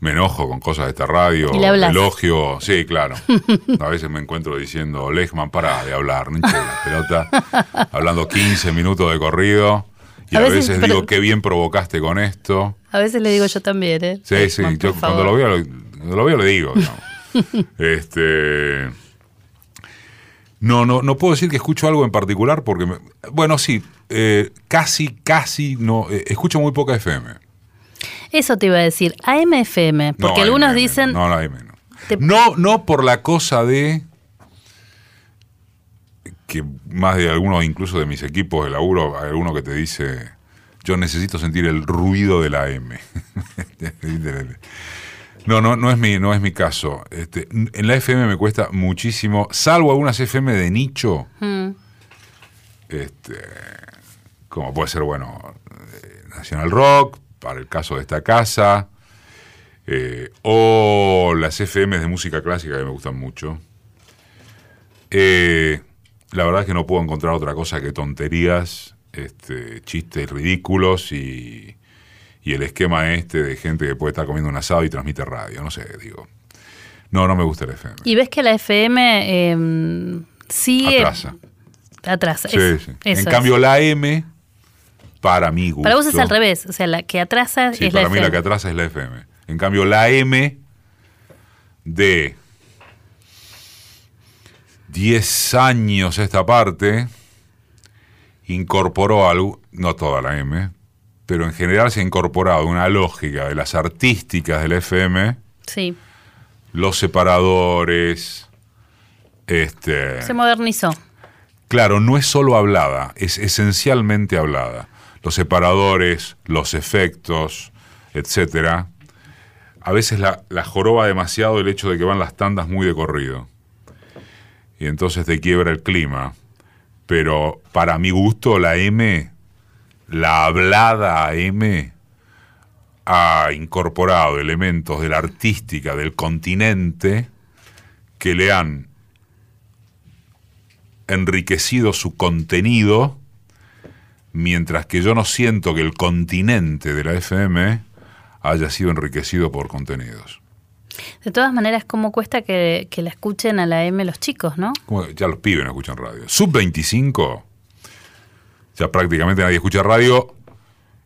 me enojo con cosas de esta radio, Y le hablas. elogio, sí, claro. A veces me encuentro diciendo, Lechman, para de hablar, no la pelota, hablando 15 minutos de corrido, y A a, veces, veces, pero- digo, qué bien provocaste con esto. A veces le digo yo también, ¿eh? Sí, sí, yo cuando lo veo, lo, cuando lo veo le digo, ¿no? este. No, no, no puedo decir que escucho algo en particular porque, me- bueno, sí, eh, casi, casi no, eh, escucho muy poca FM. Eso te iba a decir, AM/FM, No, porque algunos AM, dicen... No, no, AM no. Te- No, no por la cosa de que más de algunos, incluso de mis equipos de laburo, hay alguno que te dice, yo necesito sentir el ruido de la M. No, no, no es mi, no es mi caso. Este, en la FM me cuesta muchísimo, salvo algunas FM de nicho, Mm. este, como puede ser, bueno, eh, Nacional Rock, para el caso de esta casa, eh, o las FM de música clásica que me gustan mucho. Eh, la verdad es que no puedo encontrar otra cosa que tonterías, este, chistes ridículos y, y el esquema este de gente que puede estar comiendo un asado y transmite radio, no sé, digo. No, no me gusta el FM. Y ves que la FM eh, sigue... Atrasa. Atrasa. Sí, eso, sí. eso En es. cambio, la M, para mi gusto. Para vos es al revés, o sea, la que atrasa Sí, es la para mí FM. la que atrasa es la FM. En cambio, la M de 10 años esta parte incorporó algo, no toda la M, pero en general se ha incorporado una lógica de las artísticas del FM, Sí, los separadores, este, se modernizó. Claro, no es solo hablada, es esencialmente hablada. Los separadores, los efectos, etcétera. A veces la, la joroba demasiado el hecho de que van las tandas muy de corrido. Y entonces te quiebra el clima. Pero para mi gusto, la M, la hablada M, ha incorporado elementos de la artística del continente que le han enriquecido su contenido, mientras que yo no siento que el continente de la FM haya sido enriquecido por contenidos. De todas maneras, ¿cómo cuesta que, que la escuchen a la M los chicos, no? Como ya los pibes no escuchan radio. Sub 25, ya prácticamente nadie escucha radio,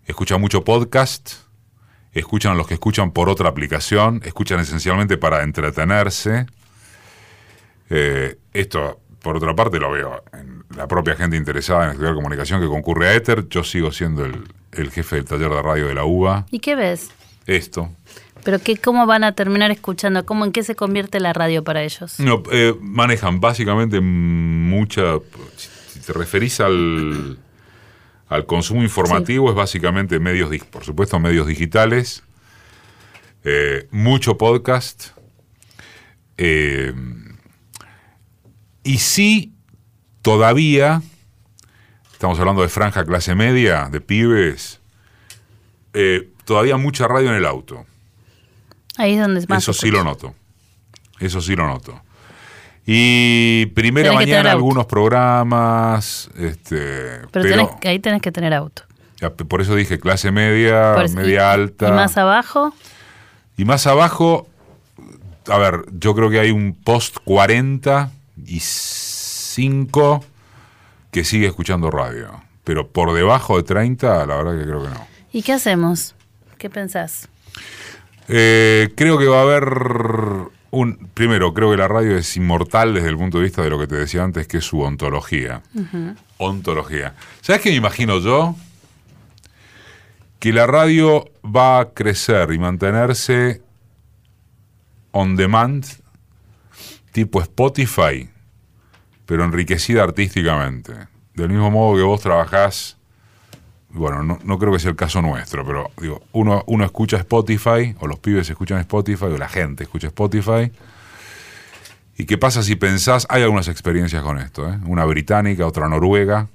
escucha mucho podcast, escuchan a los que escuchan por otra aplicación, escuchan esencialmente para entretenerse. Eh, esto, por otra parte, lo veo en la propia gente interesada en estudiar comunicación que concurre a Ether. Yo sigo siendo el, el jefe del taller de radio de la UBA. ¿Y qué ves? Esto. ¿Pero qué, cómo van a terminar escuchando? ¿Cómo, ¿En qué se convierte la radio para ellos? No, eh, manejan básicamente mucha. Si te referís al, al consumo informativo, es básicamente medios, por supuesto, medios digitales, eh, mucho podcast. eh, y sí, todavía, estamos hablando de franja clase media, de pibes, eh, todavía mucha radio en el auto. Ahí es donde más Eso sí lo noto. Eso sí lo noto. Y primera Tenés mañana algunos programas, este, Pero, pero, tenés, ahí tenés que tener auto. por eso dije clase media, eso- media y- alta. Y más abajo, Y más abajo, a ver, yo creo que hay un post 40 y 5 que sigue escuchando radio. Pero por debajo de 30, la verdad que creo que no. ¿y qué hacemos? ¿Qué pensás? Eh, creo que va a haber un... Primero, creo que la radio es inmortal desde el punto de vista de lo que te decía antes, que es su ontología. Ontología. ¿Sabes qué me imagino yo? Que la radio va a crecer y mantenerse on demand, tipo Spotify, pero enriquecida artísticamente. Del mismo modo que vos trabajás, bueno, no, creo que sea el caso nuestro, pero digo, uno, uno escucha Spotify, o los pibes escuchan Spotify, o la gente escucha Spotify. ¿Y qué pasa si pensás? Hay algunas experiencias con esto, ¿eh? una británica, otra noruega.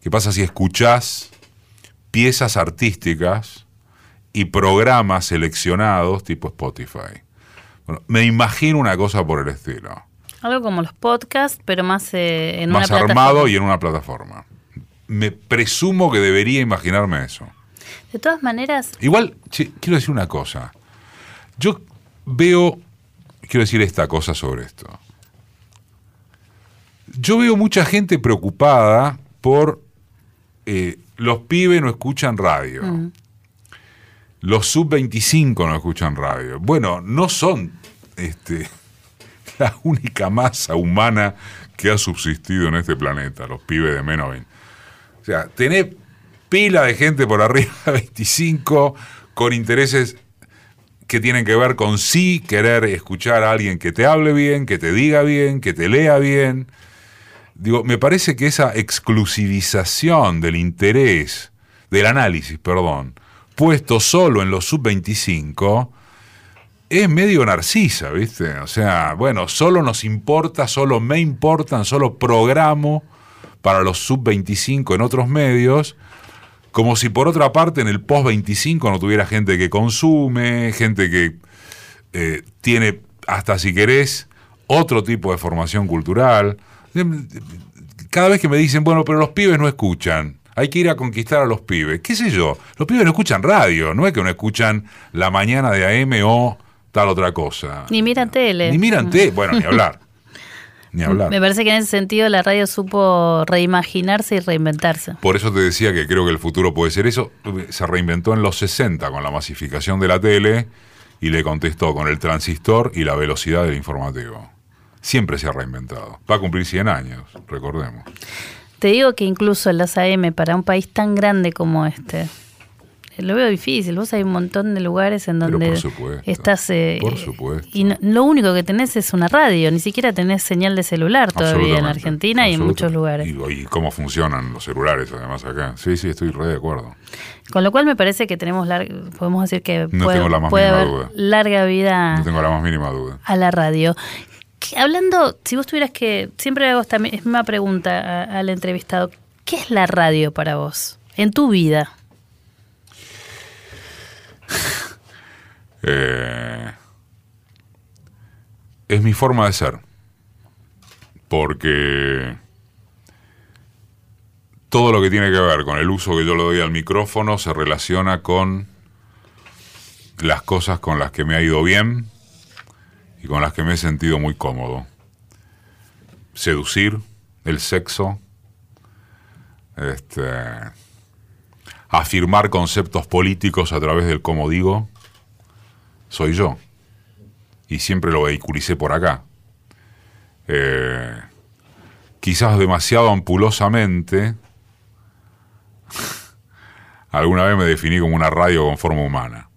¿Qué pasa si escuchás piezas artísticas y programas seleccionados tipo Spotify? Bueno, me imagino una cosa por el estilo. Algo como los podcasts, pero más eh, en más una armado y en una plataforma. Me presumo que debería imaginarme eso. De todas maneras, Igual, che, quiero decir una cosa. Yo veo, quiero decir esta cosa sobre esto. Yo veo mucha gente preocupada por eh, los pibes no escuchan radio. mm, Los sub-25 no escuchan radio. Bueno, no son este, la única masa humana que ha subsistido en este planeta, los pibes de menos 20. O sea, tenés pila de gente por arriba de 25 con intereses que tienen que ver con sí querer escuchar a alguien que te hable bien, que te diga bien, que te lea bien. Digo, me parece que esa exclusivización del interés, del análisis, perdón, puesto solo en los sub-25, es medio narcisa, ¿viste? O sea, bueno, solo nos importa, solo me importan, solo programo para los sub-25 en otros medios, como si por otra parte en el post-25 no tuviera gente que consume, gente que eh, tiene, hasta si querés, otro tipo de formación cultural. Cada vez que me dicen, bueno, pero los pibes no escuchan, hay que ir a conquistar a los pibes, qué sé yo, los pibes no escuchan radio, no es que no escuchan la mañana de AM o tal otra cosa. Ni miran tele. Ni miran tele, bueno, ni hablar. Ni hablar. Me parece que en ese sentido la radio supo reimaginarse y reinventarse. Por eso te decía que creo que el futuro puede ser eso. Se reinventó en los 60 con la masificación de la tele y le contestó con el transistor y la velocidad del informativo. Siempre se ha reinventado. Va a cumplir 100 años, recordemos. Te digo que incluso las AM, para un país tan grande como este, lo veo difícil. Vos hay un montón de lugares en donde estás. Eh, por supuesto. Y no- lo único que tenés es una radio. Ni siquiera tenés señal de celular todavía en Argentina y en muchos lugares. Y, y cómo funcionan los celulares además acá. Sí, sí, estoy re de acuerdo. Con lo cual me parece que tenemos lar- podemos decir que No puede, tengo la más puede haber duda. larga vida No tengo la más mínima duda. a la radio. Hablando, si vos tuvieras que, siempre hago esta misma pregunta al entrevistado, ¿qué es la radio para vos en tu vida? Eh, es mi forma de ser. Porque todo lo que tiene que ver con el uso que yo le doy al micrófono se relaciona con las cosas con las que me ha ido bien y con las que me he sentido muy cómodo. Seducir, el sexo, este, afirmar conceptos políticos a través del cómo digo, soy yo. Y siempre lo vehiculicé por acá. Eh, quizás demasiado ampulosamente, alguna vez me definí como una radio con forma humana.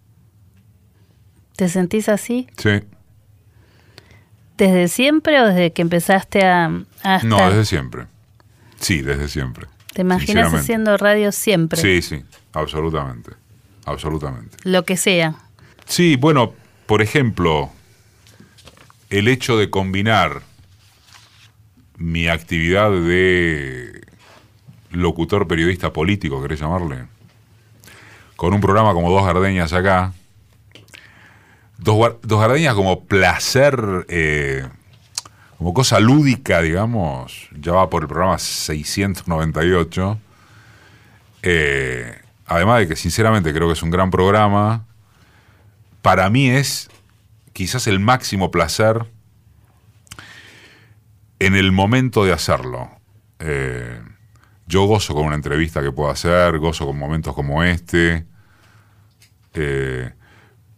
¿Te sentís así Sí. Desde siempre o desde que empezaste a, a No, desde siempre. Sí, desde siempre. ¿Te imaginas haciendo radio siempre? Sí, sí, absolutamente. Absolutamente. Lo que sea. Sí, bueno, por ejemplo, el hecho de combinar mi actividad de locutor periodista político, querés llamarle, con un programa como Dos Gardeñas acá, Dos, Dos Gardeñas como placer, eh, como cosa lúdica, digamos, ya va por el programa 698. Eh, además de que sinceramente creo que es un gran programa, para mí es quizás el máximo placer en el momento de hacerlo. Eh, yo gozo con una entrevista que puedo hacer, gozo con momentos como este, eh,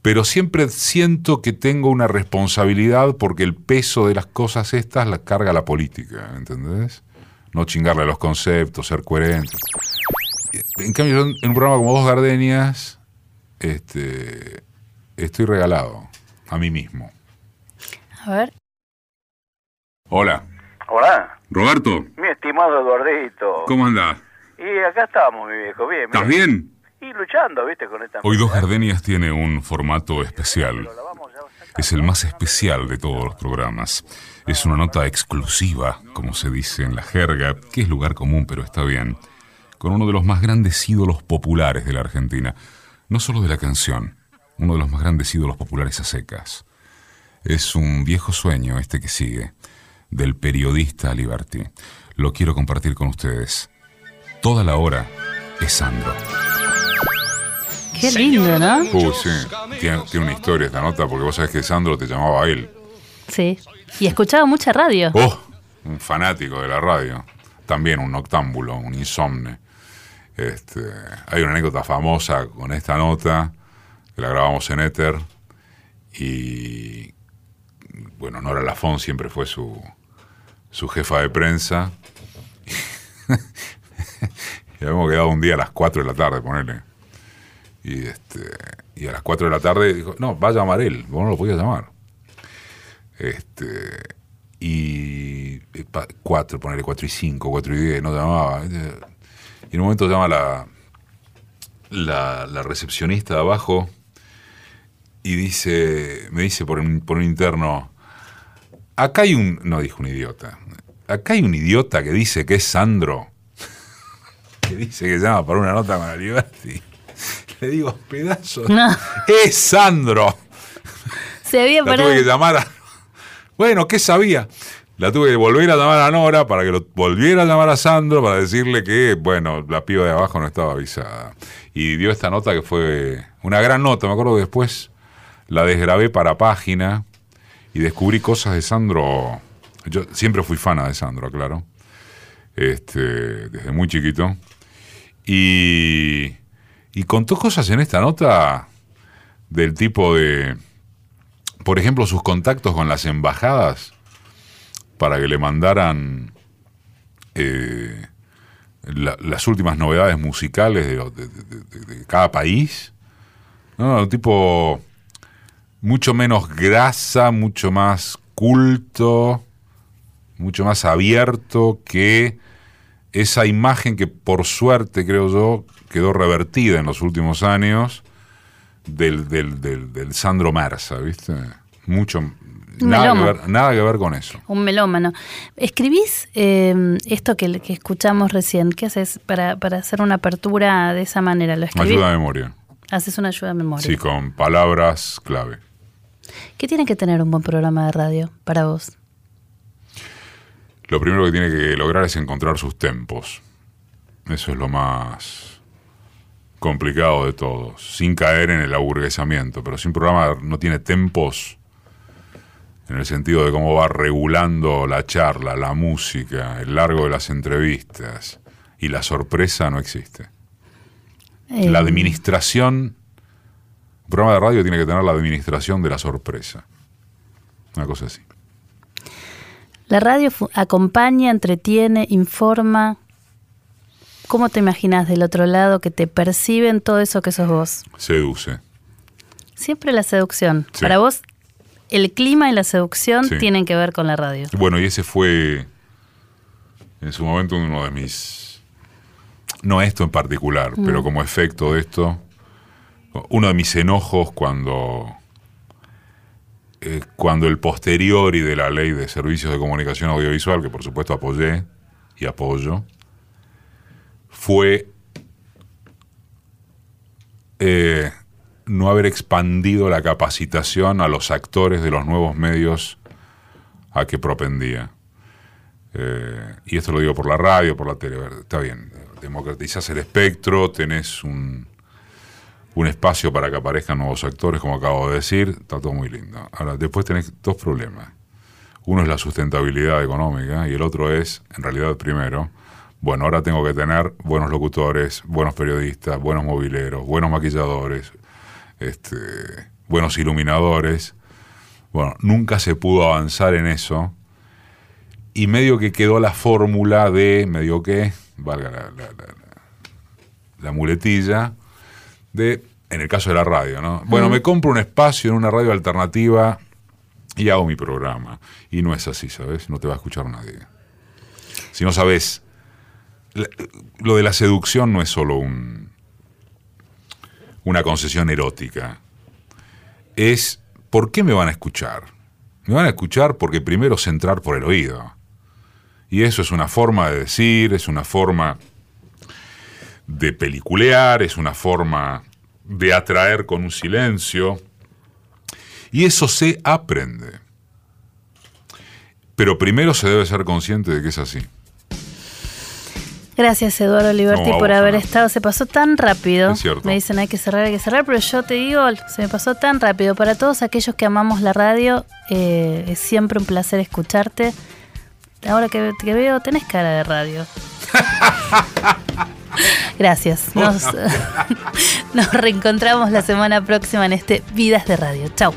pero siempre siento que tengo una responsabilidad porque el peso de las cosas estas la carga la política, ¿entendés? No chingarle a los conceptos, ser coherente. En cambio, yo en un programa como Dos Gardenias, este, estoy regalado a mí mismo. A ver. Hola, Hola, Roberto, mi estimado Eduardito. ¿cómo andás? Y acá estamos, mi viejo, bien. ¿Estás bien. Y luchando, viste, con esta... Hoy Dos Gardenias tiene un formato especial. Es el más especial de todos los programas. Es una nota exclusiva, como se dice en la jerga, que es lugar común, pero está bien, con uno de los más grandes ídolos populares de la Argentina. No solo de la canción, uno de los más grandes ídolos populares a secas. Es un viejo sueño este que sigue, del periodista Liberty. Lo quiero compartir con ustedes. Toda la hora es Sandro. Qué lindo, ¿no? Uh, sí. Tiene, tiene una historia esta nota porque vos sabés que Sandro te llamaba a él. Sí. Y escuchaba mucha radio. Oh, un fanático de la radio. También un noctámbulo, un insomne. Este, hay una anécdota famosa con esta nota, que la grabamos en Éter, y bueno, Nora Lafón siempre fue su, su jefa de prensa. y habíamos quedado un día a las 4 de la tarde, ponele. Y, este, y a las 4 de la tarde dijo, no, va a llamar él, vos no lo podías llamar. Este, y 4, ponerle 4 y 5, 4 y 10, no llamaba. Y en un momento llama la, la, la recepcionista de abajo y dice, me dice por un, por un interno, acá hay un, no dijo un idiota, acá hay un idiota que dice que es Sandro, que dice que llama para una nota con la Liberty. Le digo, pedazo, No. es Sandro. Se había La parado. tuve que llamar a... Bueno, ¿qué sabía? La tuve que volver a llamar a Nora para que lo volviera a llamar a Sandro para decirle que, bueno, la piba de abajo no estaba avisada. Y dio esta nota que fue una gran nota. Me acuerdo que después la desgrabé para página y descubrí cosas de Sandro. Yo siempre fui fana de Sandro, claro. Este, desde muy chiquito. Y, y contó cosas en esta nota del tipo de, por ejemplo, sus contactos con las embajadas para que le mandaran eh, la- las últimas novedades musicales de cada país. No, un tipo mucho menos grasa, mucho más culto, mucho más abierto que esa imagen que por suerte, creo yo, quedó revertida en los últimos años del, del, del, del Sandro Mersa, ¿viste? Mucho, nada que, ver, nada que ver con eso. Un melómano. ¿Escribís eh, esto que, que escuchamos recién? ¿Qué haces para, para hacer una apertura de esa manera? ¿Lo escribís? Ayuda de memoria. Haces una ayuda de memoria. Sí, con palabras clave. ¿Qué tiene que tener un buen programa de radio para vos? Lo primero que tiene que lograr es encontrar sus tempos. Eso es lo más complicado de todo, sin caer en el aburguesamiento. Pero si un programa no tiene tempos, en el sentido de cómo va regulando la charla, la música, el largo de las entrevistas y la sorpresa, no existe. Eh, La administración, un programa de radio tiene que tener la administración de la sorpresa. Una cosa así. La radio acompaña, entretiene, informa. ¿Cómo te imaginas del otro lado que te perciben todo eso que sos vos? Seduce. Siempre la seducción. Sí. Para vos, el clima y la seducción Sí. tienen que ver con la radio. Bueno, y ese fue en su momento uno de mis... No esto en particular, Mm. pero como efecto de esto, uno de mis enojos cuando... eh, cuando el posteriori de la ley de servicios de comunicación audiovisual, que por supuesto apoyé y apoyo, fue eh, no haber expandido la capacitación a los actores de los nuevos medios a que propendía. Eh, y esto lo digo por la radio, por la tele. Está bien, democratizás el espectro, tenés un, un espacio para que aparezcan nuevos actores, como acabo de decir, está todo muy lindo. Ahora, después tenés dos problemas. Uno es la sustentabilidad económica y el otro es, en realidad, primero, bueno, ahora tengo que tener buenos locutores, buenos periodistas, buenos mobileros, buenos maquilladores, este, buenos iluminadores. Bueno, nunca se pudo avanzar en eso y medio que quedó la fórmula de, medio que, valga la, la- la- la- la muletilla, de, en el caso de la radio, ¿no? Bueno, Mm. me compro un espacio en una radio alternativa y hago mi programa. Y no es así, ¿sabes? No te va a escuchar nadie. Si no sabes, lo de la seducción no es solo un, una concesión erótica. Es, ¿por qué me van a escuchar? Me van a escuchar porque primero sé entrar por el oído. Y eso es una forma de decir, es una forma de peliculear, es una forma de atraer con un silencio. Y eso se aprende. Pero primero se debe ser consciente de que es así. Gracias, Eduardo No, a por haber estado. Se pasó tan rápido. Es cierto. Me dicen hay que cerrar, hay que cerrar, pero yo te digo, se me pasó tan rápido. Para todos aquellos que amamos la radio, eh, es siempre un placer escucharte. Ahora que, que veo, tenés cara de radio. Gracias. Nos, nos reencontramos la semana próxima en este Vidas de Radio. Chau.